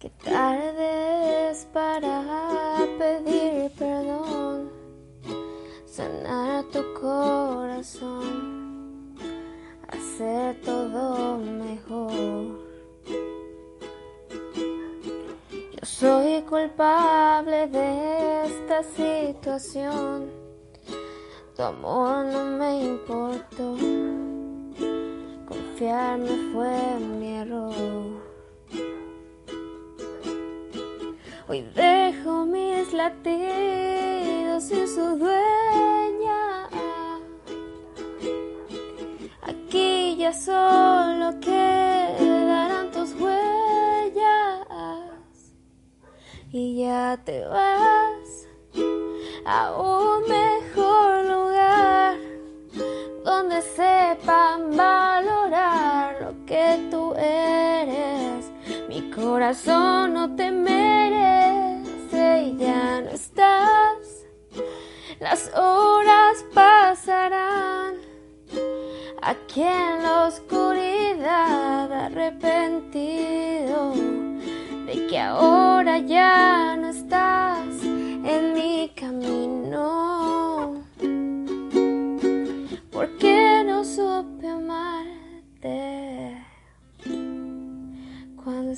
Qué tarde es para pedir perdón, sanar tu corazón, hacer todo mejor. Yo soy culpable de esta situación, tu amor no me importó, confiarme fue mi error. Hoy dejo mis latidos sin su dueña. Aquí ya solo quedarán tus huellas. Y ya te vas a un mejor lugar donde sepan valorar lo que tú eres. Mi corazón no te merece ya no estás. Las horas pasarán aquí en la oscuridad arrepentido de que ahora ya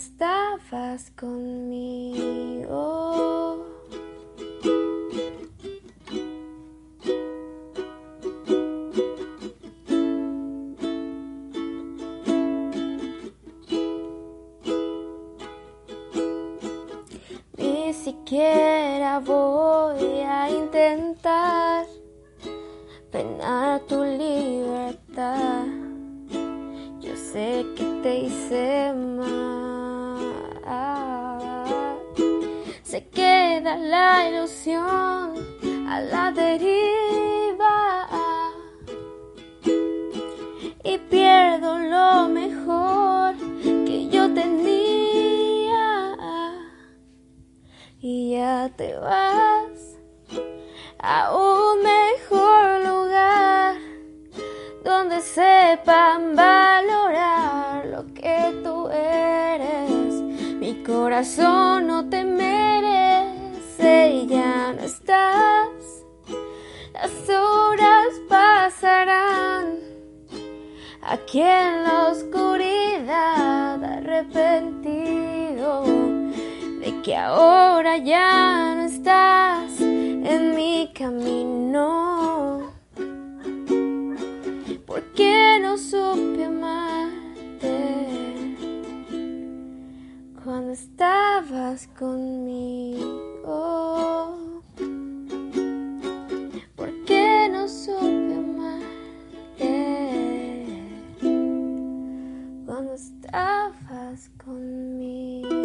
estabas conmigo? Ni siquiera voy a intentar penar tu libertad. Queda la ilusión a la deriva y pierdo lo mejor que yo tenía y ya te vas a un mejor lugar donde sepan valorar lo que tú eres. Mi corazón no te merece ya no estás. Las horas pasarán aquí en la oscuridad arrepentido de que ahora ya no estás en mi camino. ¿Por qué no supe amarte cuando estabas conmigo? estabas conmigo.